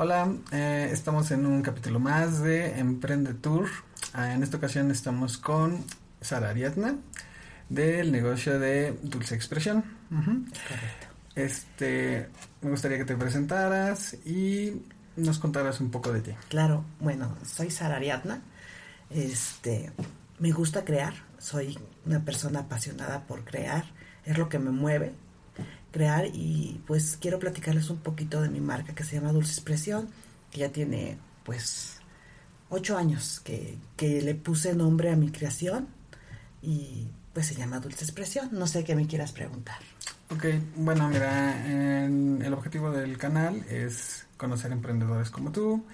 Hola, eh, estamos en un capítulo más de Emprende Tour. Ah, en esta ocasión estamos con Sara Ariadna del negocio de Dulce Expresión. Correcto. Este, me gustaría que te presentaras y nos contaras un poco de ti. Claro, bueno, soy Sara Ariadna. Este, me gusta crear, soy una persona apasionada por crear, es lo que me mueve, crear y pues quiero platicarles un poquito de mi marca que se llama Dulce Expresión, que ya tiene pues ocho años que, que le puse nombre a mi creación y pues se llama Dulce Expresión. No sé qué me quieras preguntar. Ok, bueno, mira, en- el objetivo del canal es conocer emprendedores como tú,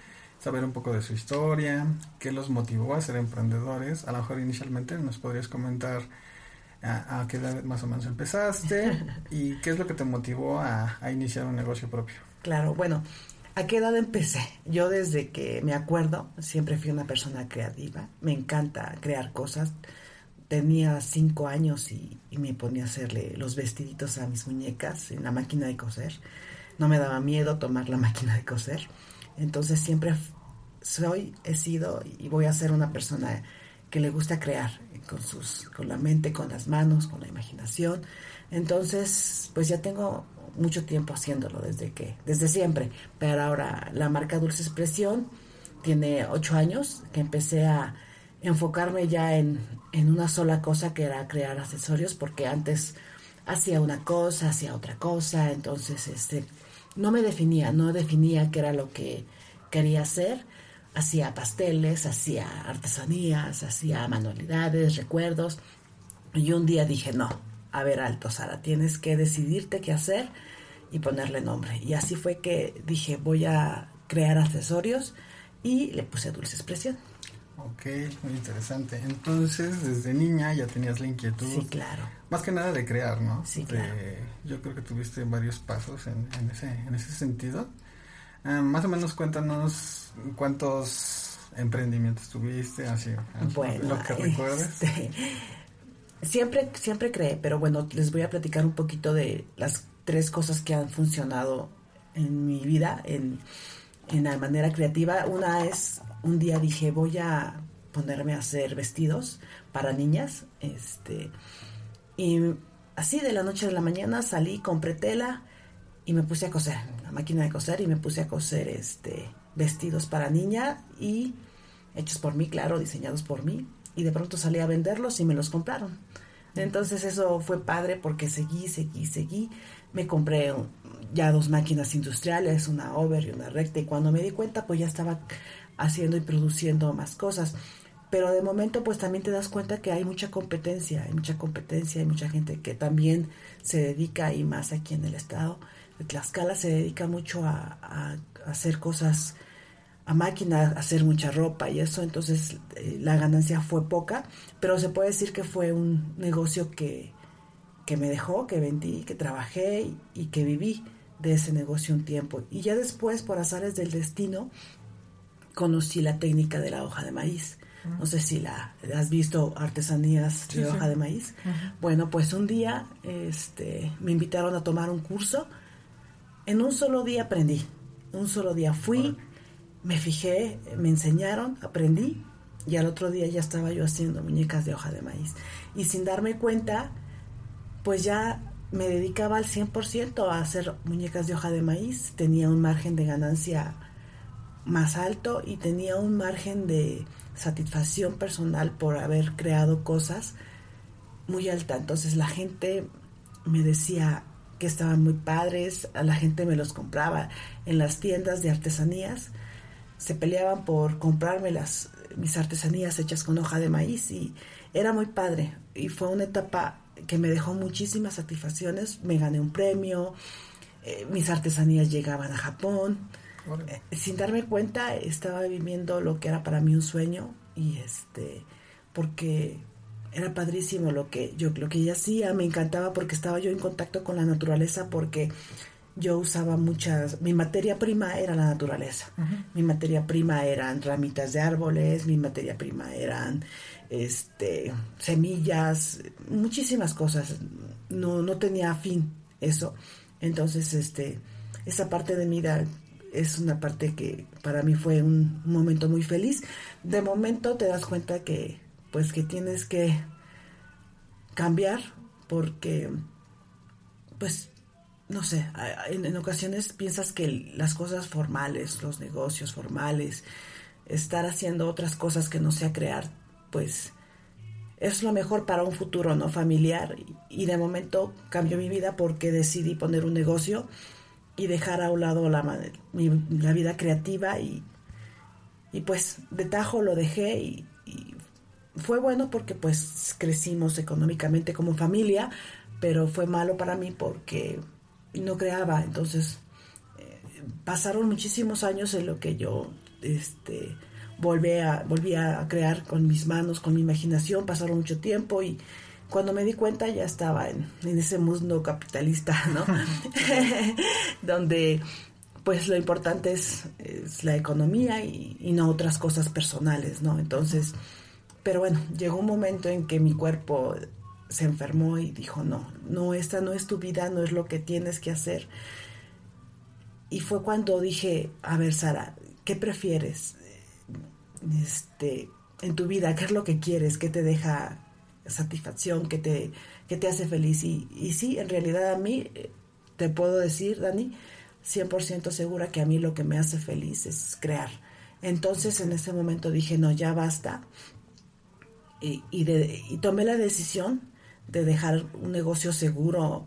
saber un poco de su historia, qué los motivó a ser emprendedores. A lo mejor inicialmente nos podrías comentar a, a qué edad más o menos empezaste y qué es lo que te motivó a, a iniciar un negocio propio. Claro, bueno, ¿a qué edad empecé? Yo desde que me acuerdo siempre fui una persona creativa, me encanta crear cosas. Tenía cinco años y, y me ponía a hacerle los vestiditos a mis muñecas en la máquina de coser. No me daba miedo tomar la máquina de coser. Entonces siempre soy, he sido y voy a ser una persona que le gusta crear con sus, con la mente, con las manos, con la imaginación. Entonces, pues ya tengo mucho tiempo haciéndolo desde que, desde siempre. Pero ahora la marca Dulce Expresión tiene ocho años que empecé a enfocarme ya en, en una sola cosa que era crear accesorios porque antes hacía una cosa, hacía otra cosa, entonces este no me definía, no definía qué era lo que quería hacer. Hacía pasteles, hacía artesanías, hacía manualidades, recuerdos. Y un día dije, no, a ver, alto, Sara, tienes que decidirte qué hacer y ponerle nombre. Y así fue que dije, voy a crear accesorios y le puse Dulce Expresión. Ok, muy interesante. Entonces, desde niña ya tenías la inquietud, Sí, claro. más que nada de crear, ¿no? Sí, De- claro. Yo creo que tuviste varios pasos en, en ese, en ese sentido. Ah, más o menos cuéntanos cuántos emprendimientos tuviste, así, Bueno, lo que este, siempre, siempre creé, pero bueno, les voy a platicar un poquito de las tres cosas que han funcionado en mi vida, en, en la manera creativa. Una es, un día dije, voy a ponerme a hacer vestidos para niñas, este, y así de la noche a la mañana salí, compré tela y me puse a coser, la máquina de coser y me puse a coser este vestidos para niña y hechos por mí, claro, diseñados por mí y de pronto salí a venderlos y me los compraron. Entonces eso fue padre porque seguí, seguí, seguí. Me compré ya dos máquinas industriales, una over y una recta y cuando me di cuenta pues ya estaba haciendo y produciendo más cosas. Pero de momento pues también te das cuenta que hay mucha competencia, hay mucha competencia, hay mucha gente que también se dedica y más aquí en el estado de Tlaxcala se dedica mucho a, a- a hacer cosas a máquina, hacer mucha ropa y eso, entonces eh, la ganancia fue poca, pero se puede decir que fue un negocio que, que me dejó, que vendí, que trabajé y, y que viví de ese negocio un tiempo. Y ya después, por azares del destino, conocí la técnica de la hoja de maíz. No sé si la has visto artesanías Sí, de sí. hoja de maíz. Bueno, pues un día este, me invitaron a tomar un curso. En un solo día aprendí. Un solo día fui. Me fijé, me enseñaron, aprendí y al otro día ya estaba yo haciendo muñecas de hoja de maíz. Y sin darme cuenta, pues ya me dedicaba al 100% a hacer muñecas de hoja de maíz. Tenía un margen de ganancia más alto y tenía un margen de satisfacción personal por haber creado cosas muy alta. Entonces la gente me decía que estaban muy padres, a la gente me los compraba en las tiendas de artesanías. Se peleaban por comprarme las mis artesanías hechas con hoja de maíz y era muy padre y fue una etapa que me dejó muchísimas satisfacciones. Me gané un premio, eh, mis artesanías llegaban a Japón. Eh, sin darme cuenta estaba viviendo lo que era para mí un sueño y este porque era padrísimo lo que yo lo que ella hacía me encantaba porque estaba yo en contacto con la naturaleza porque yo usaba muchas mi materia prima era la naturaleza. Mi materia prima eran ramitas de árboles mi materia prima eran este semillas muchísimas cosas. No no tenía fin eso. Entonces este esa parte de mi vida es una parte que para mí fue un momento muy feliz. De momento te das cuenta que pues que tienes que cambiar porque pues no sé, en, ocasiones piensas que las cosas formales, los negocios formales, estar haciendo otras cosas que no sea crear, pues es lo mejor para un futuro no familiar. Y de momento cambió mi vida porque decidí poner un negocio y dejar a un lado la, la vida creativa y, y pues de tajo lo dejé y, fue bueno porque pues crecimos económicamente como familia, pero fue malo para mí porque no creaba, entonces eh, pasaron muchísimos años en lo que yo este volví a, volví a crear con mis manos, con mi imaginación, pasaron mucho tiempo y cuando me di cuenta ya estaba en, ese mundo capitalista, ¿no? Donde pues lo importante es, la economía y, no otras cosas personales, ¿no? Entonces, pero bueno, llegó un momento en que mi cuerpo se enfermó y dijo, no, no, esta no es tu vida, no es lo que tienes que hacer. Y fue cuando dije, a ver, Sara, ¿qué prefieres? Este, en tu vida, ¿qué es lo que quieres? ¿Qué te deja satisfacción, que te, que te hace feliz. Y, y sí, en realidad a mí, eh, te puedo decir, Dani, 100% segura que a mí lo que me hace feliz es crear. Entonces en ese momento dije, no, ya basta. Y, y tomé la decisión de dejar un negocio seguro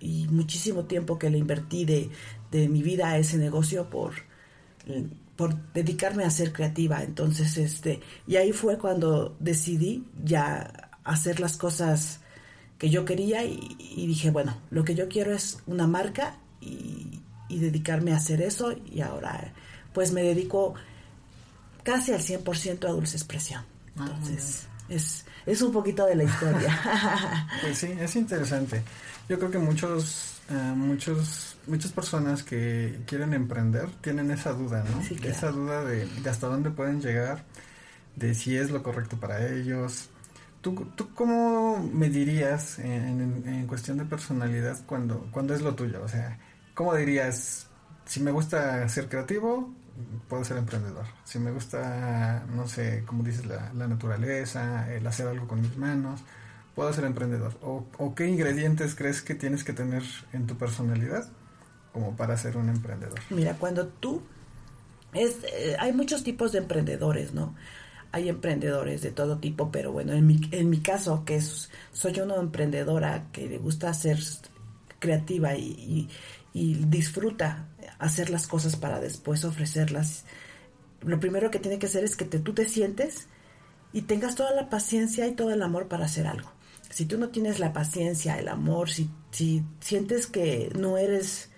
y muchísimo tiempo que le invertí de, de mi vida a ese negocio por por dedicarme a ser creativa. Entonces, este, y ahí fue cuando decidí ya hacer las cosas que yo quería y, dije, bueno, lo que yo quiero es una marca y, dedicarme a hacer eso y ahora pues me dedico casi al 100% a Dulce Expresión. Ah, Entonces, es, es un poquito de la historia. pues sí, es interesante. Yo creo que muchos eh, muchos, muchas personas que quieren emprender tienen esa duda, ¿no? Esa duda de, hasta dónde pueden llegar, de si es lo correcto para ellos. ¿Tú, tú cómo me dirías en, en, cuestión de personalidad cuando, cuando es lo tuyo? O sea, ¿cómo dirías, si me gusta ser creativo, puedo ser emprendedor? Si me gusta, no sé, como dices, la, la naturaleza, el hacer algo con mis manos, puedo ser emprendedor? ¿O, qué ingredientes crees que tienes que tener en tu personalidad como para ser un emprendedor? Mira, cuando tú... Es, eh, hay muchos tipos de emprendedores, ¿no? Hay emprendedores de todo tipo, pero bueno, en mi, en mi caso, que soy una emprendedora que le gusta ser creativa y, y disfruta hacer las cosas para después ofrecerlas, lo primero que tiene que hacer es que te, tú te sientes y tengas toda la paciencia y todo el amor para hacer algo si tú no tienes la paciencia, el amor, si, si sientes que no eres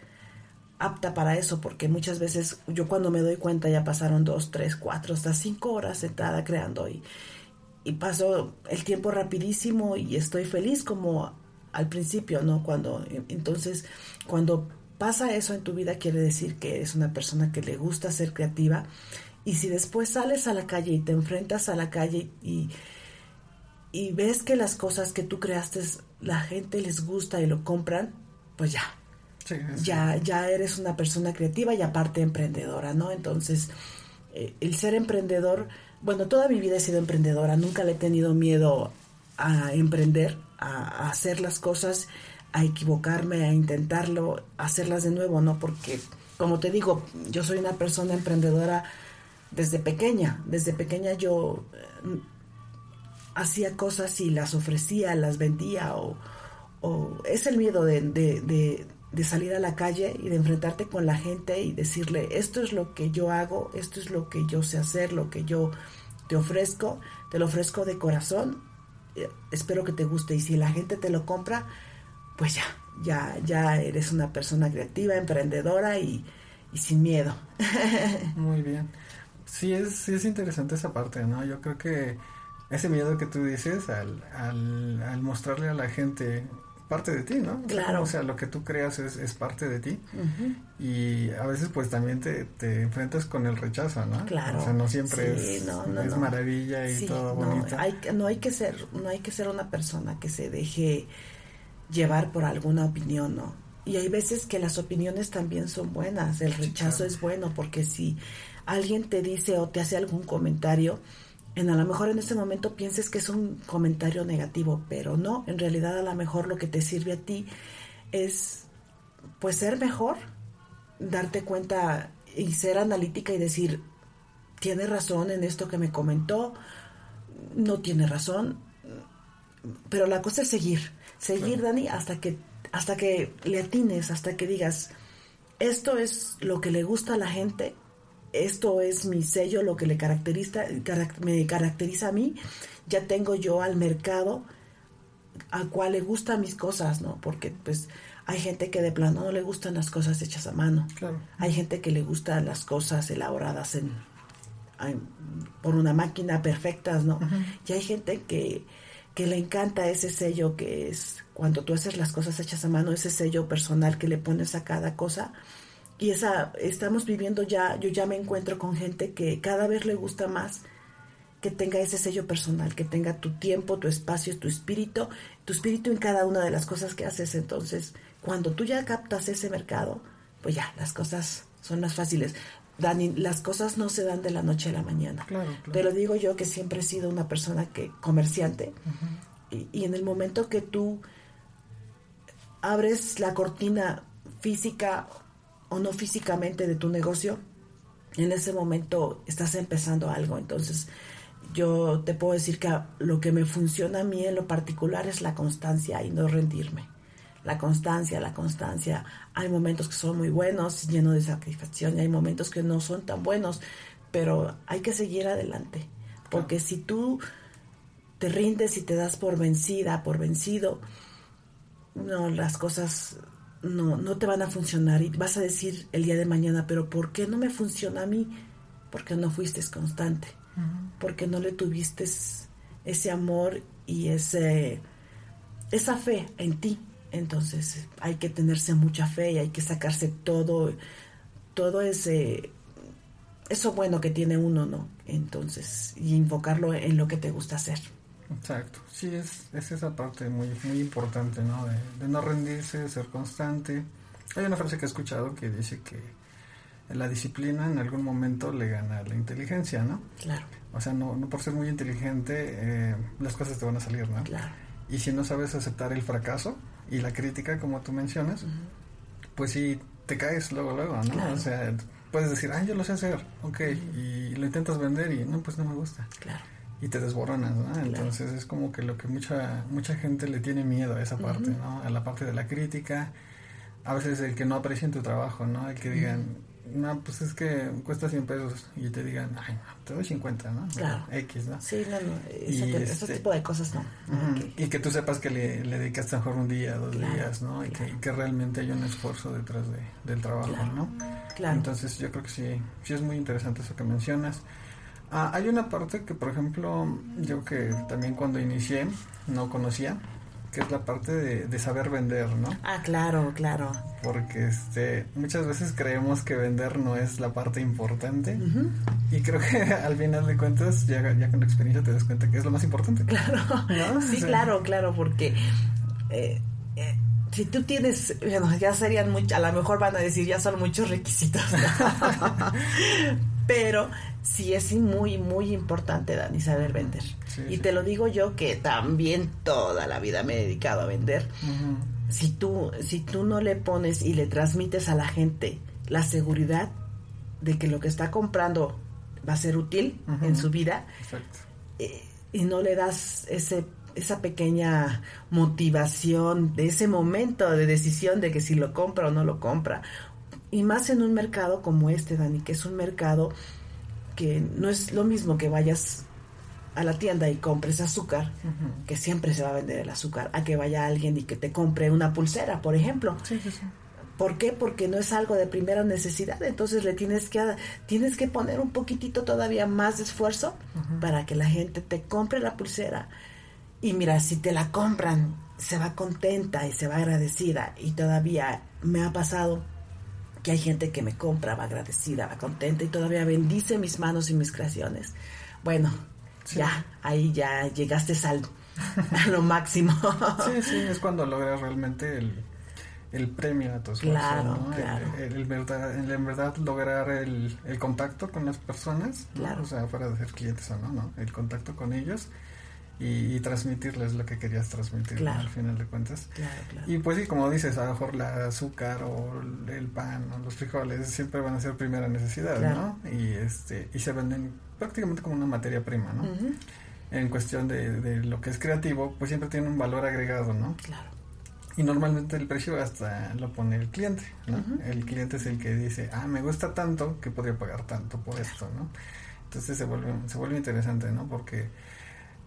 apta para eso, porque muchas veces yo cuando me doy cuenta ya pasaron dos, tres, cuatro, hasta cinco horas sentada creando y, y paso el tiempo rapidísimo y estoy feliz como al principio, ¿no? Cuando, entonces, cuando pasa eso en tu vida quiere decir que eres una persona que le gusta ser creativa y si después sales a la calle y te enfrentas a la calle y y ves que las cosas que tú creaste la gente les gusta y lo compran, pues ya. Ya, ya eres una persona creativa y aparte emprendedora, ¿no? Entonces, eh, el ser emprendedor, bueno, toda mi vida he sido emprendedora, nunca le he tenido miedo a emprender, a, hacer las cosas, a equivocarme, a intentarlo, hacerlas de nuevo, ¿no? Porque, como te digo, yo soy una persona emprendedora desde pequeña, desde pequeña yo eh, hacía cosas y las ofrecía, las vendía o, es el miedo de, de, salir a la calle y de enfrentarte con la gente y decirle, esto es lo que yo hago, esto es lo que yo sé hacer, lo que yo te ofrezco, te lo ofrezco de corazón, eh, espero que te guste y si la gente te lo compra, pues ya, ya, ya eres una persona creativa, emprendedora y, y sin miedo. Muy bien. Sí es, sí es interesante esa parte, ¿no? Yo creo que ese miedo que tú dices al, al, mostrarle a la gente parte de ti, ¿no? Claro. O sea, lo que tú creas es, es parte de ti. Y a veces pues también te, te, enfrentas con el rechazo, ¿no? Claro. O sea, no siempre es, es maravilla y todo bonito. No hay, no hay que ser, no hay que ser una persona que se deje llevar por alguna opinión, ¿no? Y hay veces que las opiniones también son buenas, el rechazo es bueno, porque si alguien te dice o te hace algún comentario, en a lo mejor en ese momento pienses que es un comentario negativo, pero no, en realidad a lo mejor lo que te sirve a ti es pues ser mejor, darte cuenta y ser analítica y decir, tiene razón en esto que me comentó, no tiene razón, pero la cosa es seguir, seguir Dani hasta que hasta que le atines, hasta que digas, esto es lo que le gusta a la gente, esto es mi sello, lo que le caracteriza, me caracteriza a mí, ya tengo yo al mercado al cual le gustan mis cosas, ¿no? Porque pues hay gente que de plano no le gustan las cosas hechas a mano. Hay gente que le gustan las cosas elaboradas en, por una máquina perfectas, ¿no? Y hay gente que, que le encanta ese sello que es cuando tú haces las cosas hechas a mano, ese sello personal que le pones a cada cosa y esa, estamos viviendo ya, yo ya me encuentro con gente que cada vez le gusta más que tenga ese sello personal, que tenga tu tiempo, tu espacio, tu espíritu, tu espíritu en cada una de las cosas que haces. Entonces, cuando tú ya captas ese mercado, pues ya, las cosas son más fáciles. Dani, las cosas no se dan de la noche a la mañana. Te lo digo yo que siempre he sido una persona que comerciante y, y en el momento que tú abres la cortina física o no físicamente de tu negocio, en ese momento estás empezando algo. Entonces, yo te puedo decir que lo que me funciona a mí en lo particular es la constancia y no rendirme. La constancia, la constancia. Hay momentos que son muy buenos, llenos de satisfacción, y hay momentos que no son tan buenos, pero hay que seguir adelante. Porque si tú te rindes y te das por vencida, por vencido, no, las cosas no, no te van a funcionar y vas a decir el día de mañana, pero ¿por qué no me funciona a mí? Porque no fuiste constante, porque no le tuviste ese amor y ese, esa fe en ti. Entonces hay que tenerse mucha fe y hay que sacarse todo, todo ese, eso bueno que tiene uno, ¿no? Entonces, y invocarlo en lo que te gusta hacer. Exacto, sí, es, es esa parte muy, muy importante, ¿no? De, no rendirse, de ser constante. Hay una frase que he escuchado que dice que la disciplina en algún momento le gana la inteligencia, ¿no? Claro. O sea, no, no por ser muy inteligente eh, las cosas te van a salir, ¿no? Claro. Y si no sabes aceptar el fracaso y la crítica, como tú mencionas, pues sí, te caes luego, luego, ¿no? O sea, puedes decir, ah, yo lo sé hacer, ok, y lo intentas vender y no, pues no me gusta. Claro y te desboronas, ¿no? Entonces es como que lo que mucha mucha gente le tiene miedo a esa parte, ¿no? A la parte de la crítica, a veces el que no aprecien tu trabajo, ¿no? El que digan, no, pues es que cuesta 100 pesos y te digan, ay, no, te doy 50, ¿no? Claro. X, ¿no? Sí, no, no, ese, este tipo de cosas no. Y que tú sepas que le, le dedicaste mejor un día, dos días, ¿no? Y, que, que, realmente hay un esfuerzo detrás de, del trabajo, ¿no? Claro. Entonces yo creo que sí, sí es muy interesante eso que mencionas. Ah, hay una parte que, por ejemplo, yo que también cuando inicié no conocía, que es la parte de, saber vender, ¿no? Ah, claro, claro. Porque este, muchas veces creemos que vender no es la parte importante y creo que al final de cuentas, ya, ya con la experiencia te das cuenta que es lo más importante. Claro, sí, claro, claro, porque... Eh, eh, si tú tienes, bueno, ya serían muchos, a lo mejor van a decir, ya son muchos requisitos. Pero sí es muy, muy importante, Dani, saber vender. y te lo digo yo que también toda la vida me he dedicado a vender. si, tú, si tú no le pones y le transmites a la gente la seguridad de que lo que está comprando va a ser útil en su vida, eh, y no le das ese esa pequeña motivación de ese momento de decisión de que si lo compra o no lo compra, y más en un mercado como este, Dani, que es un mercado que no es lo mismo que vayas a la tienda y compres azúcar, que siempre se va a vender el azúcar, a que vaya alguien y que te compre una pulsera, por ejemplo. Sí, sí, sí. ¿Por qué? Porque no es algo de primera necesidad, entonces le tienes que tienes que poner un poquitito todavía más de esfuerzo para que la gente te compre la pulsera. Y mira, si te la compran, se va contenta y se va agradecida y todavía me ha pasado que hay gente que me compra, va agradecida, va contenta y todavía bendice mis manos y mis creaciones. Bueno, ya, ahí ya llegaste al, a lo máximo. Sí, sí, es cuando logras realmente el premio a tu esfuerzo, ¿no? El, verdad, en verdad lograr el, el, contacto con las personas, o sea, fuera de ser clientes o no, ¿no? El contacto con ellos y, transmitirles lo que querías transmitir al final de cuentas. Y pues sí, como dices, a lo mejor la azúcar o el pan o los frijoles siempre van a ser primera necesidad, ¿no? Y, este, y se venden prácticamente como una materia prima, ¿no? En cuestión de, de lo que es creativo, pues siempre tiene un valor agregado, ¿no? Claro. Y normalmente el precio hasta lo pone el cliente, ¿no? El cliente es el que dice, ah, me gusta tanto que podría pagar tanto por esto, ¿no? Entonces se vuelve, se vuelve interesante, ¿no? Porque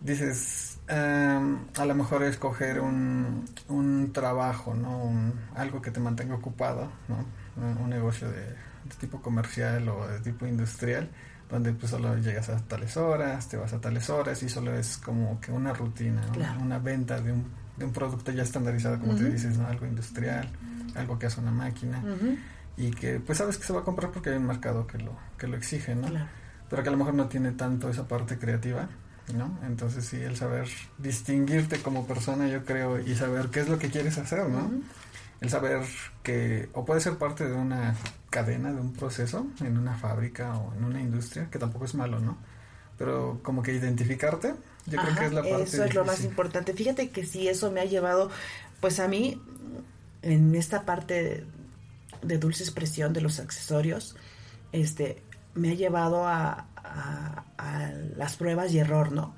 dices, a lo mejor escoger un, un trabajo, ¿no? algo que te mantenga ocupado, ¿no? Un, negocio de, tipo comercial o de tipo industrial, donde pues solo llegas a tales horas, te vas a tales horas y solo es como que una rutina, una venta de un, de un producto ya estandarizado, como te dices, ¿no? Algo industrial, algo que hace una máquina. Y que pues sabes que se va a comprar porque hay un mercado que lo, que lo exige, ¿no? Pero que a lo mejor no tiene tanto esa parte creativa ¿no? Entonces sí, el saber distinguirte como persona, yo creo, y saber qué es lo que quieres hacer, ¿no? El saber que, o puede ser parte de una cadena, de un proceso, en una fábrica o en una industria, que tampoco es malo, ¿no? Pero como que identificarte, yo creo que es la parte Eso es lo más importante. Fíjate que sí, eso me ha llevado, pues a mí, en esta parte de dulce expresión de los accesorios, este, me ha llevado a, a, las pruebas y error, ¿no?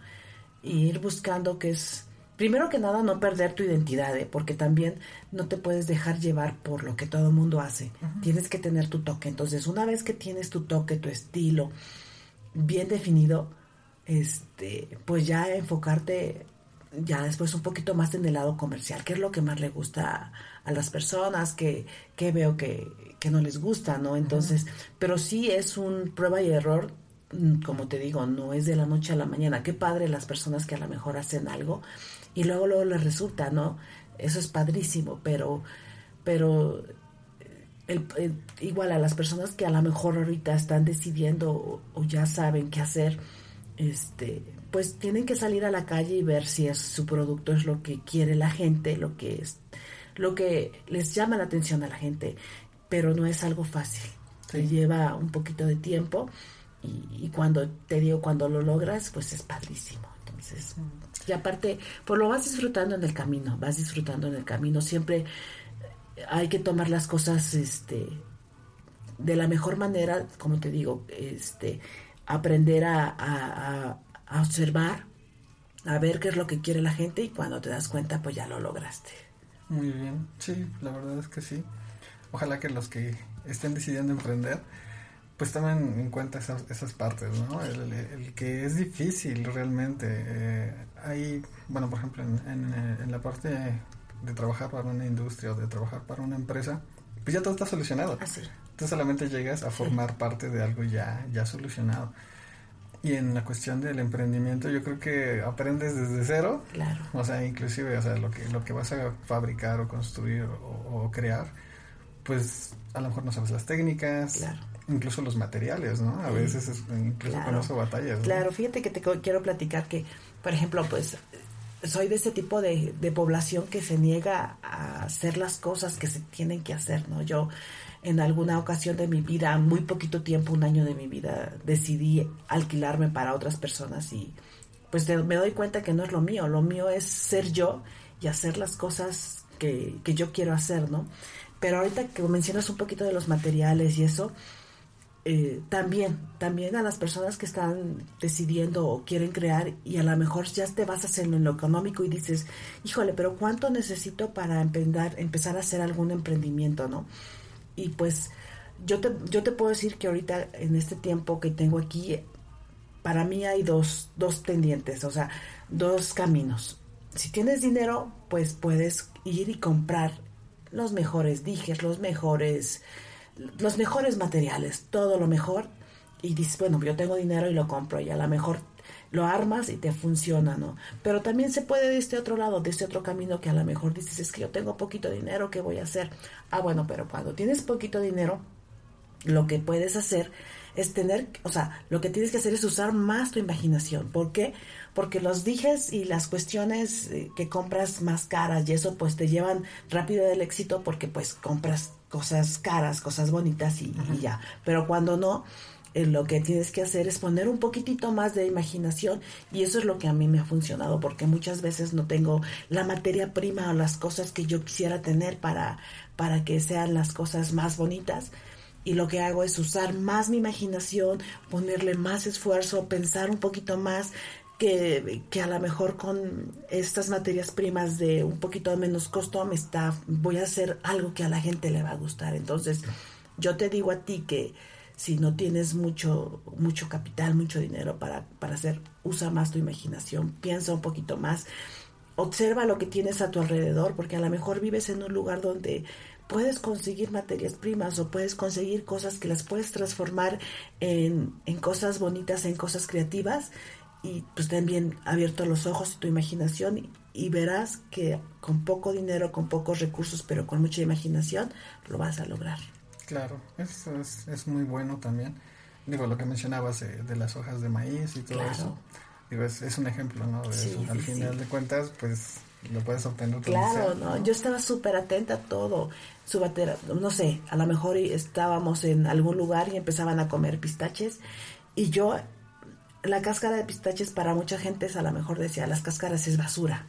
Y ir buscando que es, primero que nada, no perder tu identidad, ¿eh? porque también no te puedes dejar llevar por lo que todo el mundo hace. Tienes que tener tu toque. Entonces, una vez que tienes tu toque, tu estilo bien definido, este, pues ya enfocarte ya después un poquito más en el lado comercial, qué es lo que más le gusta a, las personas, que, que veo que, que, no les gusta, ¿no? Entonces, pero sí es un prueba y error como te digo, no es de la noche a la mañana. Qué padre las personas que a lo mejor hacen algo y luego luego les resulta, ¿no? Eso es padrísimo, pero pero igual a las personas que a lo mejor ahorita están decidiendo o, ya saben qué hacer, este, pues tienen que salir a la calle y ver si es, su producto es lo que quiere la gente, lo que es lo que les llama la atención a la gente, pero no es algo fácil. lleva un poquito de tiempo y, cuando te digo, cuando lo logras, pues es padrísimo. Entonces, y aparte, pues lo vas disfrutando en el camino, vas disfrutando en el camino. Siempre hay que tomar las cosas este, de la mejor manera, como te digo, este, aprender a, a observar, a ver qué es lo que quiere la gente y cuando te das cuenta, pues ya lo lograste. Muy bien, sí, la verdad es que sí. Ojalá que los que estén decidiendo emprender, pues tomen en cuenta esas, esas partes, ¿no? El, que es difícil realmente. Eh, hay, bueno, por ejemplo, en, en, la parte de trabajar para una industria o de trabajar para una empresa, pues ya todo está solucionado. Así. Entonces solamente llegas a formar parte de algo ya, ya solucionado. Y en la cuestión del emprendimiento, yo creo que aprendes desde cero. Claro. O sea, inclusive, o sea, lo que, lo que vas a fabricar o construir o, o crear, pues a lo mejor no sabes las técnicas. Claro incluso los materiales, ¿no? A veces es, incluso con eso batallas. Claro, fíjate que te quiero platicar que, por ejemplo, pues soy de ese tipo de, de, población que se niega a hacer las cosas que se tienen que hacer, ¿no? Yo en alguna ocasión de mi vida, muy poquito tiempo, un año de mi vida, decidí alquilarme para otras personas y pues me doy cuenta que no es lo mío, lo mío es ser yo y hacer las cosas que, que yo quiero hacer, ¿no? Pero ahorita que mencionas un poquito de los materiales y eso, eh, también, también a las personas que están decidiendo o quieren crear y a lo mejor ya te hacer en lo económico y dices, híjole, pero ¿cuánto necesito para empezar, empezar a hacer algún emprendimiento, no? Y pues yo te, yo te puedo decir que ahorita en este tiempo que tengo aquí, para mí hay dos, dos tendientes, o sea, dos caminos. Si tienes dinero, pues puedes ir y comprar los mejores dijes, los mejores los mejores materiales, todo lo mejor, y dices, bueno, yo tengo dinero y lo compro, y a lo mejor lo armas y te funciona, ¿no? Pero también se puede de este otro lado, de este otro camino que a lo mejor dices, es que yo tengo poquito dinero, ¿qué voy a hacer? Ah, bueno, pero cuando tienes poquito dinero, lo que puedes hacer es tener, o sea, lo que tienes que hacer es usar más tu imaginación. ¿Por qué? Porque los dijes y las cuestiones eh, que compras más caras y eso pues te llevan rápido del éxito porque pues compras cosas caras, cosas bonitas y, y ya. Pero cuando no, eh, lo que tienes que hacer es poner un poquitito más de imaginación y eso es lo que a mí me ha funcionado porque muchas veces no tengo la materia prima o las cosas que yo quisiera tener para, para que sean las cosas más bonitas y lo que hago es usar más mi imaginación, ponerle más esfuerzo, pensar un poquito más que, que, a lo mejor con estas materias primas de un poquito menos costo me está, voy a hacer algo que a la gente le va a gustar. Entonces, yo te digo a ti que si no tienes mucho, mucho capital, mucho dinero para, para hacer, usa más tu imaginación, piensa un poquito más, observa lo que tienes a tu alrededor, porque a lo mejor vives en un lugar donde puedes conseguir materias primas o puedes conseguir cosas que las puedes transformar en, en cosas bonitas, en cosas creativas y pues también abierto los ojos y tu imaginación y, y, verás que con poco dinero, con pocos recursos, pero con mucha imaginación, lo vas a lograr. Claro, eso es, es muy bueno también. Digo, lo que mencionabas de, de las hojas de maíz y todo Claro. eso. Digo, es, es un ejemplo, ¿no? De Sí, eso. Al sí, final sí. de cuentas, pues lo puedes obtener Claro, no, yo estaba súper atenta a todo. Su batera, no sé, a lo mejor estábamos en algún lugar y empezaban a comer pistaches y yo, la cáscara de pistaches para mucha gente es a lo mejor decía, las cáscaras es basura.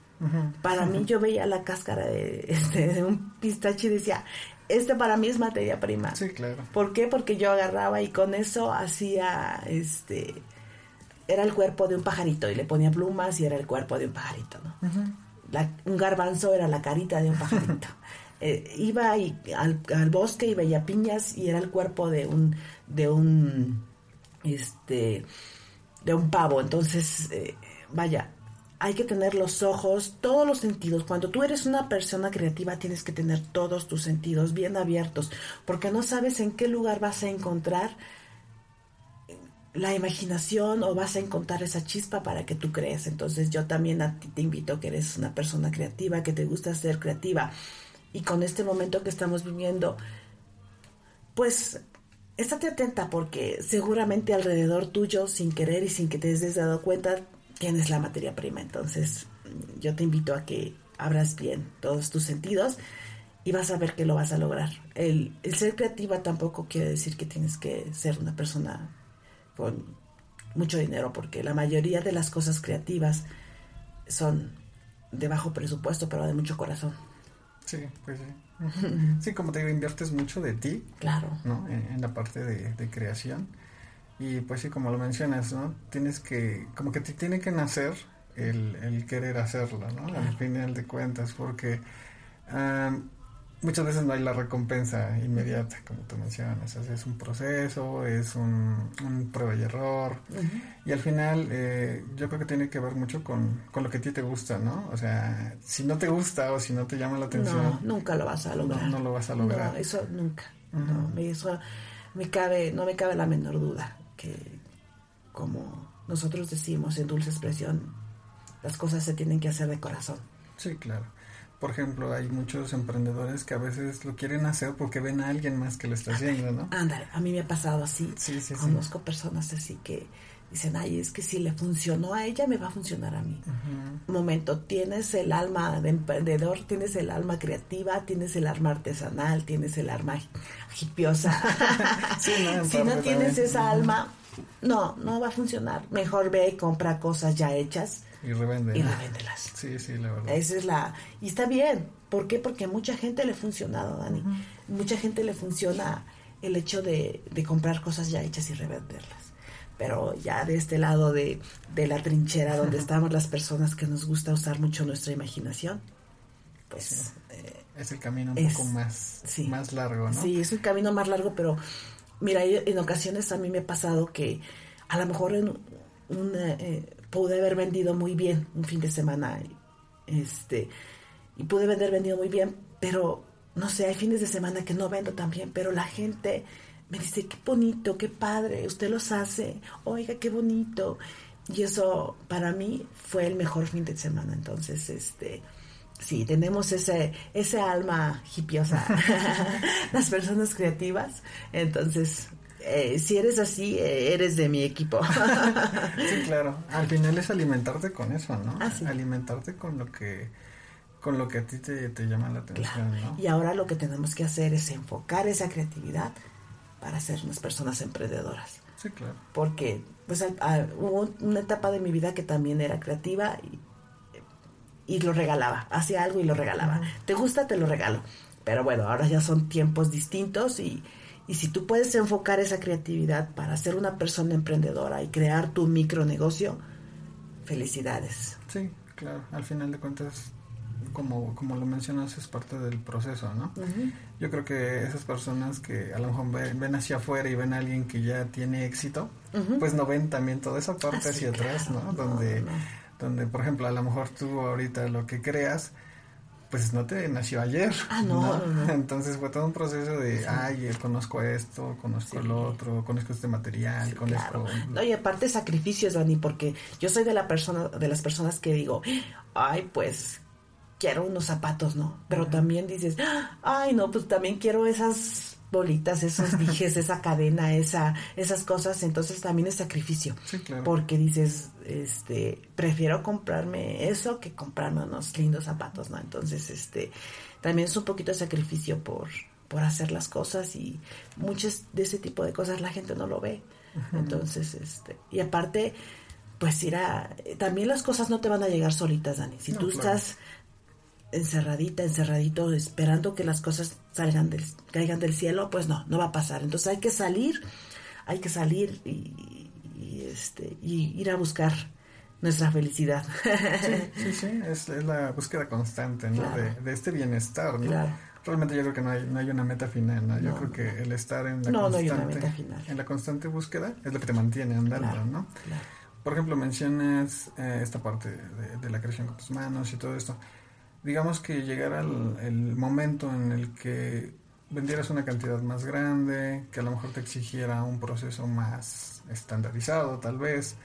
Para mí yo veía la cáscara de, este, de un pistache y decía, este para mí es materia prima. Sí, claro. ¿Por qué? Porque yo agarraba y con eso hacía, este, era el cuerpo de un pajarito y le ponía plumas y era el cuerpo de un pajarito, ¿no? Ujú. La- un garbanzo era la carita de un pajarito. Eh, iba y, al, al bosque y veía piñas y era el cuerpo de un, de un, este, de un pavo. Entonces, eh, vaya, hay que tener los ojos, todos los sentidos. Cuando tú eres una persona creativa tienes que tener todos tus sentidos bien abiertos, porque no sabes en qué lugar vas a encontrar la imaginación o vas a encontrar esa chispa para que tú crees. Entonces yo también a ti te invito que eres una persona creativa, que te gusta ser creativa. Y con este momento que estamos viviendo, pues estate atenta porque seguramente alrededor tuyo, sin querer y sin que te hayas dado cuenta, tienes la materia prima. Entonces yo te invito a que abras bien todos tus sentidos y vas a ver que lo vas a lograr. El, el ser creativa tampoco quiere decir que tienes que ser una persona con mucho dinero, porque la mayoría de las cosas creativas son de bajo presupuesto, pero de mucho corazón. Sí, pues sí. Sí, como te digo, inviertes mucho de ti, Claro. ¿no? En, en la parte de, de creación. Y pues sí, como lo mencionas, ¿no? Tienes que, como que te tiene que nacer el, el querer hacerlo, ¿no? Claro. Al final de cuentas, porque ah, muchas veces no hay la recompensa inmediata, como tú mencionas. O sea, es un proceso, es un, un prueba y error. Y al final, eh, yo creo que tiene que ver mucho con, con lo que a ti te gusta, ¿no? O sea, si no te gusta o si no te llama la No, atención, nunca lo vas a lograr. no, no lo vas a lograr. No, eso nunca. Ujú. No, me- eso me cabe, no me cabe la menor duda que como nosotros decimos en dulce expresión, las cosas se tienen que hacer de corazón. Sí, claro. Por ejemplo, hay muchos emprendedores que a veces lo quieren hacer porque ven a alguien más que lo está haciendo, ¿no? Ándale, a mí me ha pasado así. Sí, sí, sí. Conozco personas así que dicen, ay, es que si le funcionó a ella, me va a funcionar a mí. Momento, tienes el alma de emprendedor, tienes el alma creativa, tienes el alma artesanal, tienes el alma hipiosa. Sí, no, si no tienes también. esa alma, no, no va a funcionar. Mejor ve y compra cosas ya hechas Y revende. y revéndelas. Sí, sí, la verdad. Esa es la... Y está bien. ¿Por qué? Porque a mucha gente le ha funcionado, Dani. Mucha gente le funciona el hecho de, de comprar cosas ya hechas y revenderlas. Pero ya de este lado de, de la trinchera donde estamos las personas que nos gusta usar mucho nuestra imaginación, pues Sí. eh, Es el camino un Es- poco más, sí. más largo, ¿no? sí, es un camino más largo, pero mira, en ocasiones a mí me ha pasado que a lo mejor en un, eh, pude haber vendido muy bien un fin de semana, este, y pude haber vendido muy bien, pero no sé, hay fines de semana que no vendo tan bien, pero la gente me dice, qué bonito, qué padre, usted los hace, oiga, qué bonito. Y eso para mí fue el mejor fin de semana. Entonces, este, sí, tenemos ese, ese alma hipiosa, las personas creativas. Entonces, eh, si eres así, eh, eres de mi equipo. sí, claro. Al final es alimentarte con eso, ¿no? Ah, alimentarte con lo que con lo que a ti te, llama la atención, ¿no? Y ahora lo que tenemos que hacer es enfocar esa creatividad para ser unas personas emprendedoras. Sí, claro. Porque pues hubo una etapa de mi vida que también era creativa y, y lo regalaba, hacía algo y lo regalaba. ¿Te gusta? Te lo regalo. Pero bueno, ahora ya son tiempos distintos y, y si tú puedes enfocar esa creatividad para ser una persona emprendedora y crear tu micronegocio, felicidades. Sí, claro. Al final de cuentas, como, como lo mencionas, es parte del proceso, ¿no? Yo creo que esas personas que a lo mejor ven, hacia afuera y ven a alguien que ya tiene éxito, pues no ven también toda esa parte ah, hacia atrás, ¿no? Donde, donde, por ejemplo, a lo mejor tú ahorita lo que creas, pues no te nació ayer. Ah, no, Entonces fue todo un proceso de, ay, conozco esto, conozco el otro, conozco este material, conozco... No, y aparte sacrificios, Dani, porque yo soy de la persona, de las personas que digo, ay, pues quiero unos zapatos, ¿no? Pero también dices, ay, no, pues también quiero esas bolitas, esos dijes, esa cadena, esa, esas cosas, entonces también es sacrificio. Porque dices, este, prefiero comprarme eso que comprarme unos lindos zapatos, ¿no? Entonces, este, también es un poquito de sacrificio por, por hacer las cosas y muchas de ese tipo de cosas la gente no lo ve. Entonces, este, y aparte, pues ir a, también las cosas no te van a llegar solitas, Dani. Si tú estás encerradita, encerradito, esperando que las cosas salgan del, caigan del cielo, pues no, no va a pasar. Entonces hay que salir, hay que salir y, este, y ir a buscar nuestra felicidad. Sí, sí, es, la búsqueda constante ¿no? de, este bienestar. ¿no? Realmente yo creo que no hay, no hay una meta final, ¿no? Yo creo que el estar en la, constante, en la constante búsqueda es lo que te mantiene andando, ¿no? Por ejemplo, mencionas eh, esta parte de, de, la creación con tus manos y todo esto digamos que llegara el, momento en el que vendieras una cantidad más grande, que a lo mejor te exigiera un proceso más estandarizado tal vez,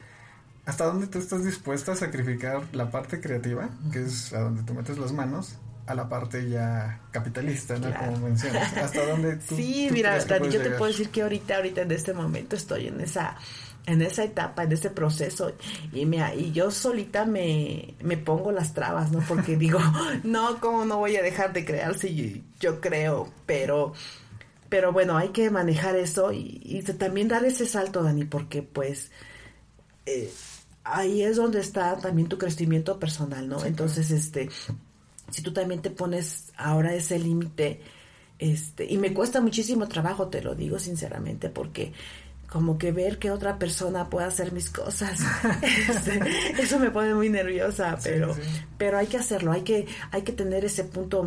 ¿hasta dónde tú estás dispuesta a sacrificar la parte creativa, que es a donde tú metes las manos, a la parte ya capitalista, ¿no? Como mencionas. ¿Hasta dónde tú Sí, mira, Dani, yo te puedo decir que ahorita, ahorita en este momento estoy en esa en esa etapa, en ese proceso, y, me, y yo solita me, me pongo las trabas, ¿no? Porque digo, no, ¿cómo no voy a dejar de crear si yo, creo? Pero, pero bueno, hay que manejar eso y, también dar ese salto, Dani, porque pues eh, ahí es donde está también tu crecimiento personal, ¿no? Entonces, este, si tú también te pones ahora ese límite, este, y me cuesta muchísimo trabajo, te lo digo sinceramente, porque como que ver que otra persona pueda hacer mis cosas. Este, eso me pone muy nerviosa, pero, pero hay que hacerlo, hay que, hay que tener ese punto,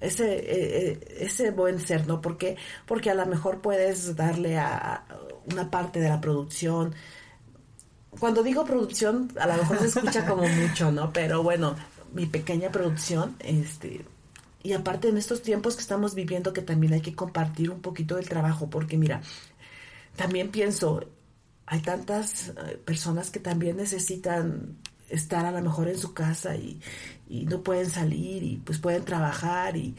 ese, eh, eh, ese buen ser, ¿no? Porque, porque a lo mejor puedes darle a una parte de la producción. Cuando digo producción, a lo mejor se escucha como mucho, ¿no? Pero bueno, mi pequeña producción, este, y aparte en estos tiempos que estamos viviendo que también hay que compartir un poquito del trabajo, porque mira, también pienso, hay tantas eh, personas que también necesitan estar a lo mejor en su casa y, no pueden salir y pues pueden trabajar y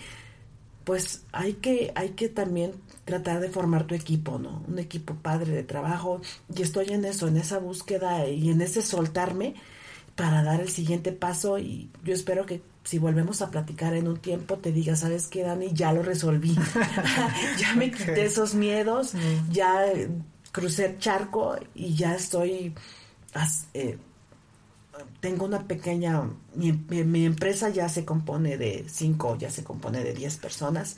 pues hay que, hay que también tratar de formar tu equipo, ¿no? Un equipo padre de trabajo y estoy en eso, en esa búsqueda y en ese soltarme para dar el siguiente paso y yo espero que si volvemos a platicar en un tiempo te diga, ¿sabes qué, Dani? Ya lo resolví. ya me quité esos miedos, mm. ya crucé el charco y ya estoy... Eh, tengo una pequeña... Mi, empresa ya se compone de cinco, ya se compone de diez personas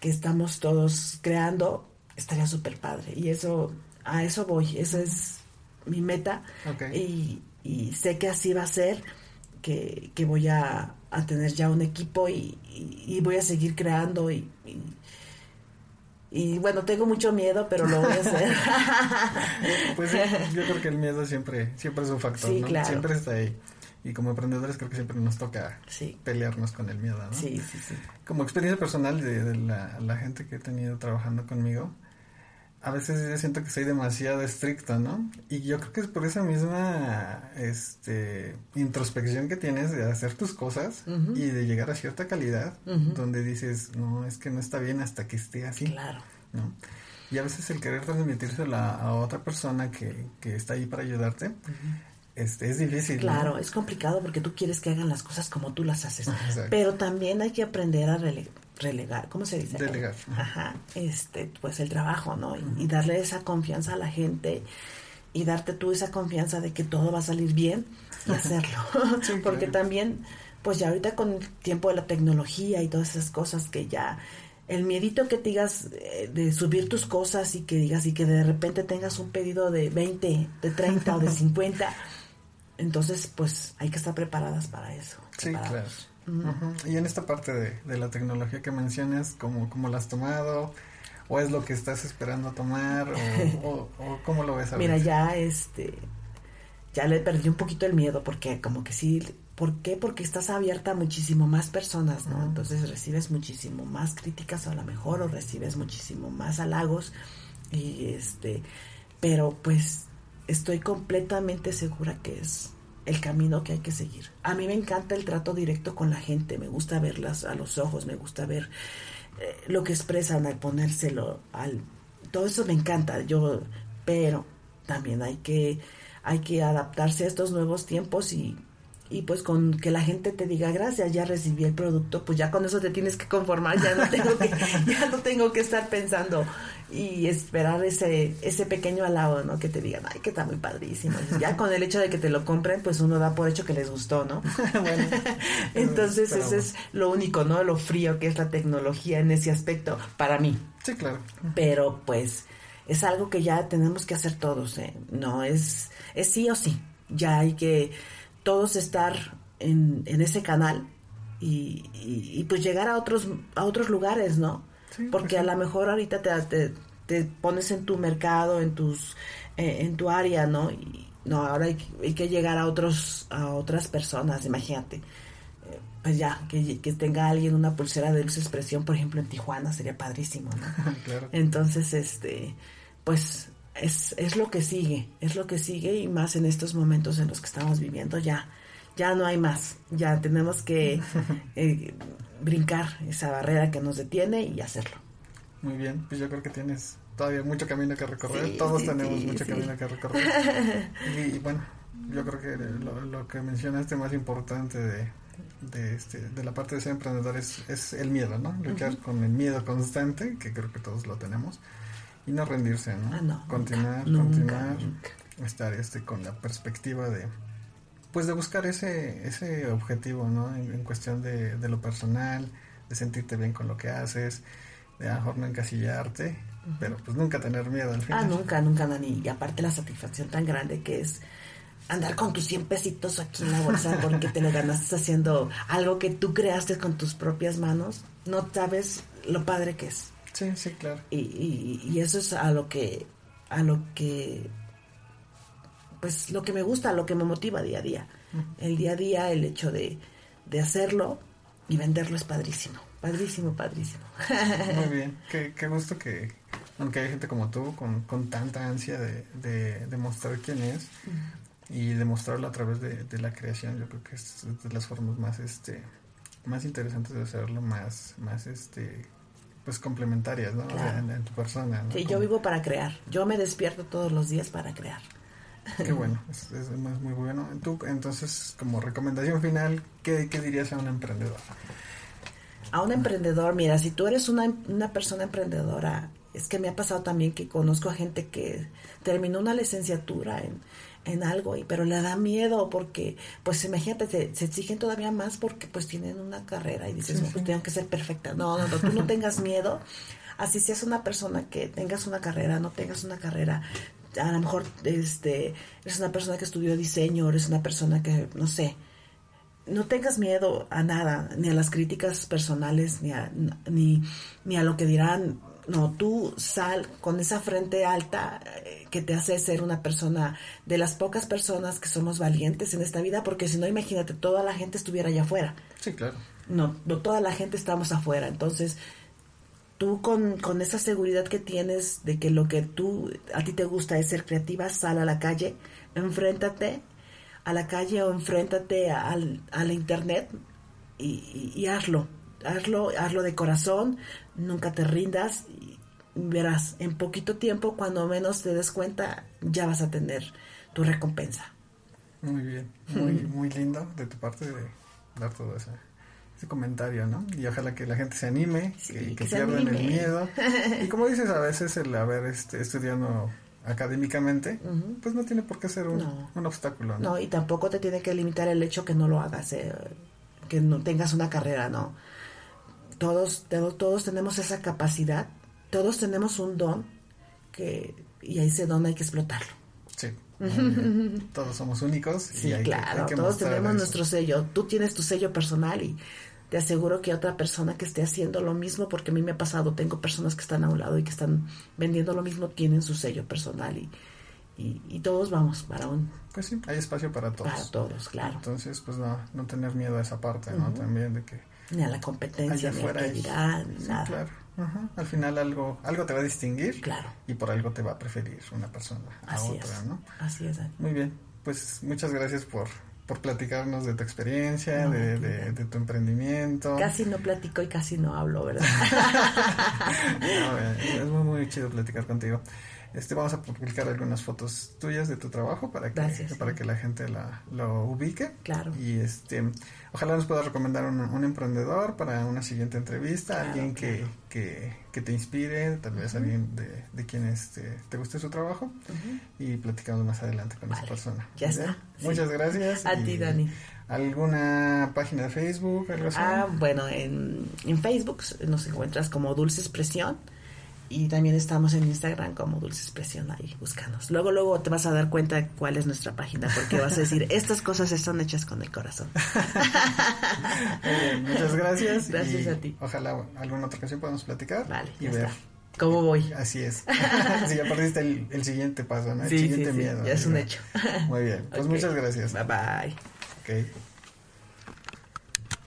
que estamos todos creando. Estaría súper padre. Y eso, a eso voy. Esa es mi meta. Y, y sé que así va a ser, que, que voy a, a, tener ya un equipo y, y, voy a seguir creando y, y, bueno, tengo mucho miedo, pero lo voy a hacer. pues yo creo que el miedo siempre, siempre es un factor, ¿no? Siempre está ahí. Y como emprendedores creo que siempre nos toca pelearnos con el miedo, ¿no? Sí, sí, sí. Como experiencia personal de, de la, la gente que he tenido trabajando conmigo, a veces yo siento que soy demasiado estricto, ¿no? Y yo creo que es por esa misma este, introspección que tienes de hacer tus cosas y de llegar a cierta calidad, donde dices, no, es que no está bien hasta que esté así. Claro. ¿no? Y a veces el querer transmitírselo a, otra persona que, que, está ahí para ayudarte, este, es difícil. Claro, es complicado porque tú quieres que hagan las cosas como tú las haces. Pero también hay que aprender a relegar, ¿cómo se dice? Delegar. Ajá, este, pues el trabajo, ¿no? Y, darle esa confianza a la gente y darte tú esa confianza de que todo va a salir bien y hacerlo. porque también, pues ya ahorita con el tiempo de la tecnología y todas esas cosas que ya el miedito que te digas eh, de subir tus cosas y que digas y que de repente tengas un pedido de 20, de 30 o de 50 entonces, pues hay que estar preparadas para eso. Sí, claro. Y en esta parte de, la tecnología que mencionas, ¿cómo, ¿cómo la has tomado? ¿O es lo que estás esperando tomar? ¿O, cómo lo ves Mira, ya este, ya le perdí un poquito el miedo porque como que sí, ¿por qué? Porque estás abierta a muchísimo más personas, ¿no? Entonces recibes muchísimo más críticas a lo mejor o recibes muchísimo más halagos y este, pero pues estoy completamente segura que es el camino que hay que seguir. A mí me encanta el trato directo con la gente, me gusta verlas a los ojos, me gusta ver eh, lo que expresan al ponérselo al todo eso me encanta, yo pero también hay que hay que adaptarse a estos nuevos tiempos y y pues con que la gente te diga gracias, ya recibí el producto, pues ya con eso te tienes que conformar, ya no tengo que, ya no tengo que estar pensando y esperar ese, ese pequeño halago, ¿no? Que te digan, ay, que está muy padrísimo. ya con el hecho de que te lo compren, pues uno da por hecho que les gustó, ¿no? bueno, entonces eso es lo único, ¿no? Lo frío que es la tecnología en ese aspecto, para mí. Sí, claro. Pero pues es algo que ya tenemos que hacer todos, ¿eh? No es, es sí o sí. Ya hay que todos estar en, en ese canal y, y, pues llegar a otros, a otros lugares, ¿no? Porque pues a lo mejor ahorita te, te, pones en tu mercado, en tus eh, en tu área, ¿no? Y no, ahora hay, hay, que llegar a otros a otras personas, imagínate. Eh, pues ya, que, que, tenga alguien una pulsera de luz expresión, por ejemplo, en Tijuana, sería padrísimo, ¿no? claro. Entonces, este, pues es, es lo que sigue, es lo que sigue y más en estos momentos en los que estamos viviendo ya, ya no hay más, ya tenemos que eh, brincar esa barrera que nos detiene y hacerlo. Muy bien, pues yo creo que tienes todavía mucho camino que recorrer, todos tenemos mucho camino que recorrer. y, bueno, yo creo que lo, que mencionaste más importante de, de, este, de la parte de ser emprendedor es, es el miedo, ¿no? Luchar con el miedo constante, que creo que todos lo tenemos y no rendirse, ¿no? Ah, continuar, continuar, estar este con la perspectiva de pues de buscar ese ese objetivo, ¿no? En, cuestión de, de, lo personal, de sentirte bien con lo que haces, de a lo mejor no encasillarte, pero pues nunca tener miedo al final. Ah, nunca, nunca, Dani. Y aparte la satisfacción tan grande que es andar con tus 100 pesitos aquí en la bolsa porque te lo ganaste haciendo algo que tú creaste con tus propias manos, no sabes lo padre que es. Sí, sí, claro. Y, y, eso es a lo que, a lo que, pues lo que me gusta, lo que me motiva día a día. El día a día, el hecho de, de hacerlo y venderlo es padrísimo, padrísimo, padrísimo. Muy bien, qué, qué gusto que, aunque hay gente como tú con, con tanta ansia de, de, de mostrar quién es y demostrarlo a través de, de, la creación, yo creo que es de las formas más, este, más interesantes de hacerlo, más, más, este, pues complementarias, ¿no? en, tu persona. Sí, yo vivo para crear. Yo me despierto todos los días para crear. Qué bueno, es, muy bueno. Tú, entonces, como recomendación final, ¿qué, dirías a un emprendedor? A un emprendedor, mira, si tú eres una, una persona emprendedora, es que me ha pasado también que conozco a gente que terminó una licenciatura en, en algo, y, pero le da miedo porque, pues imagínate, se, se, exigen todavía más porque pues tienen una carrera y dices, no, pues tengo que ser perfecta. No, no, no, tú no tengas miedo. Así seas una persona que tengas una carrera, no tengas una carrera, a lo mejor este, eres una persona que estudió diseño, eres una persona que, no sé, no tengas miedo a nada, ni a las críticas personales, ni a, ni, ni a lo que dirán no, tú sal con esa frente alta eh, que te hace ser una persona de las pocas personas que somos valientes en esta vida, porque si no, imagínate, toda la gente estuviera allá afuera. Sí, claro. No, no toda la gente estamos afuera. Entonces, tú con, con esa seguridad que tienes de que lo que tú, a ti te gusta es ser creativa, sal a la calle, enfréntate a la calle o enfréntate al, a la internet y hazlo hazlo, hazlo de corazón, nunca te rindas, verás, en poquito tiempo, cuando menos te des cuenta, ya vas a tener tu recompensa. Muy bien, muy, muy lindo de tu parte de dar todo ese, comentario, ¿no? Y ojalá que la gente se anime, que, que, pierdan el miedo. Y como dices, a veces el haber este, estudiando académicamente, pues no tiene por qué ser un, obstáculo. ¿no? ¿no? y tampoco te tiene que limitar el hecho que no lo hagas, eh, que no tengas una carrera, ¿no? Todos, todos tenemos esa capacidad, todos tenemos un don, que, y ese don hay que explotarlo. Sí. todos somos únicos. Sí, claro, todos tenemos nuestro sello. Tú tienes tu sello personal y te aseguro que otra persona que esté haciendo lo mismo, porque a mí me ha pasado, tengo personas que están a un lado y que están vendiendo lo mismo, tienen su sello personal y, y, todos vamos para un... Pues sí, hay espacio para todos. Para todos, claro. Entonces, pues no, no tener miedo a esa parte, ¿no? También de que... Ni a la competencia, ni a la calidad, ni nada. claro. Al final algo algo te va a distinguir. Claro. Y por algo te va a preferir una persona a otra, ¿no? Así es. Muy bien. Pues muchas gracias por por platicarnos de tu experiencia, de, de, tu emprendimiento. Casi no platico y casi no hablo, ¿verdad? es muy, muy chido platicar contigo. Este, vamos a publicar algunas fotos tuyas de tu trabajo para que, para que la gente la, lo ubique. Claro. Y este, ojalá nos pueda recomendar un, emprendedor para una siguiente entrevista, alguien que, que, que, te inspire, tal vez alguien de, de quien este, te guste su trabajo y platicamos más adelante con esa persona. Ya está. Muchas gracias. A ti, Dani. ¿Alguna página de Facebook? Algo así? Ah, bueno, en, en Facebook nos encuentras como Dulce Expresión y también estamos en Instagram como Dulce Expresión, ahí búscanos. Luego, luego te vas a dar cuenta cuál es nuestra página, porque vas a decir, estas cosas están hechas con el corazón. muchas gracias. Gracias a ti. Ojalá alguna otra ocasión podamos platicar vale, y ver. ¿Cómo voy? Así es. sí, ya perdiste el, siguiente paso, ¿no? El sí, siguiente sí, miedo. Ya es un hecho. Muy bien. Pues muchas gracias. Bye bye. Okay.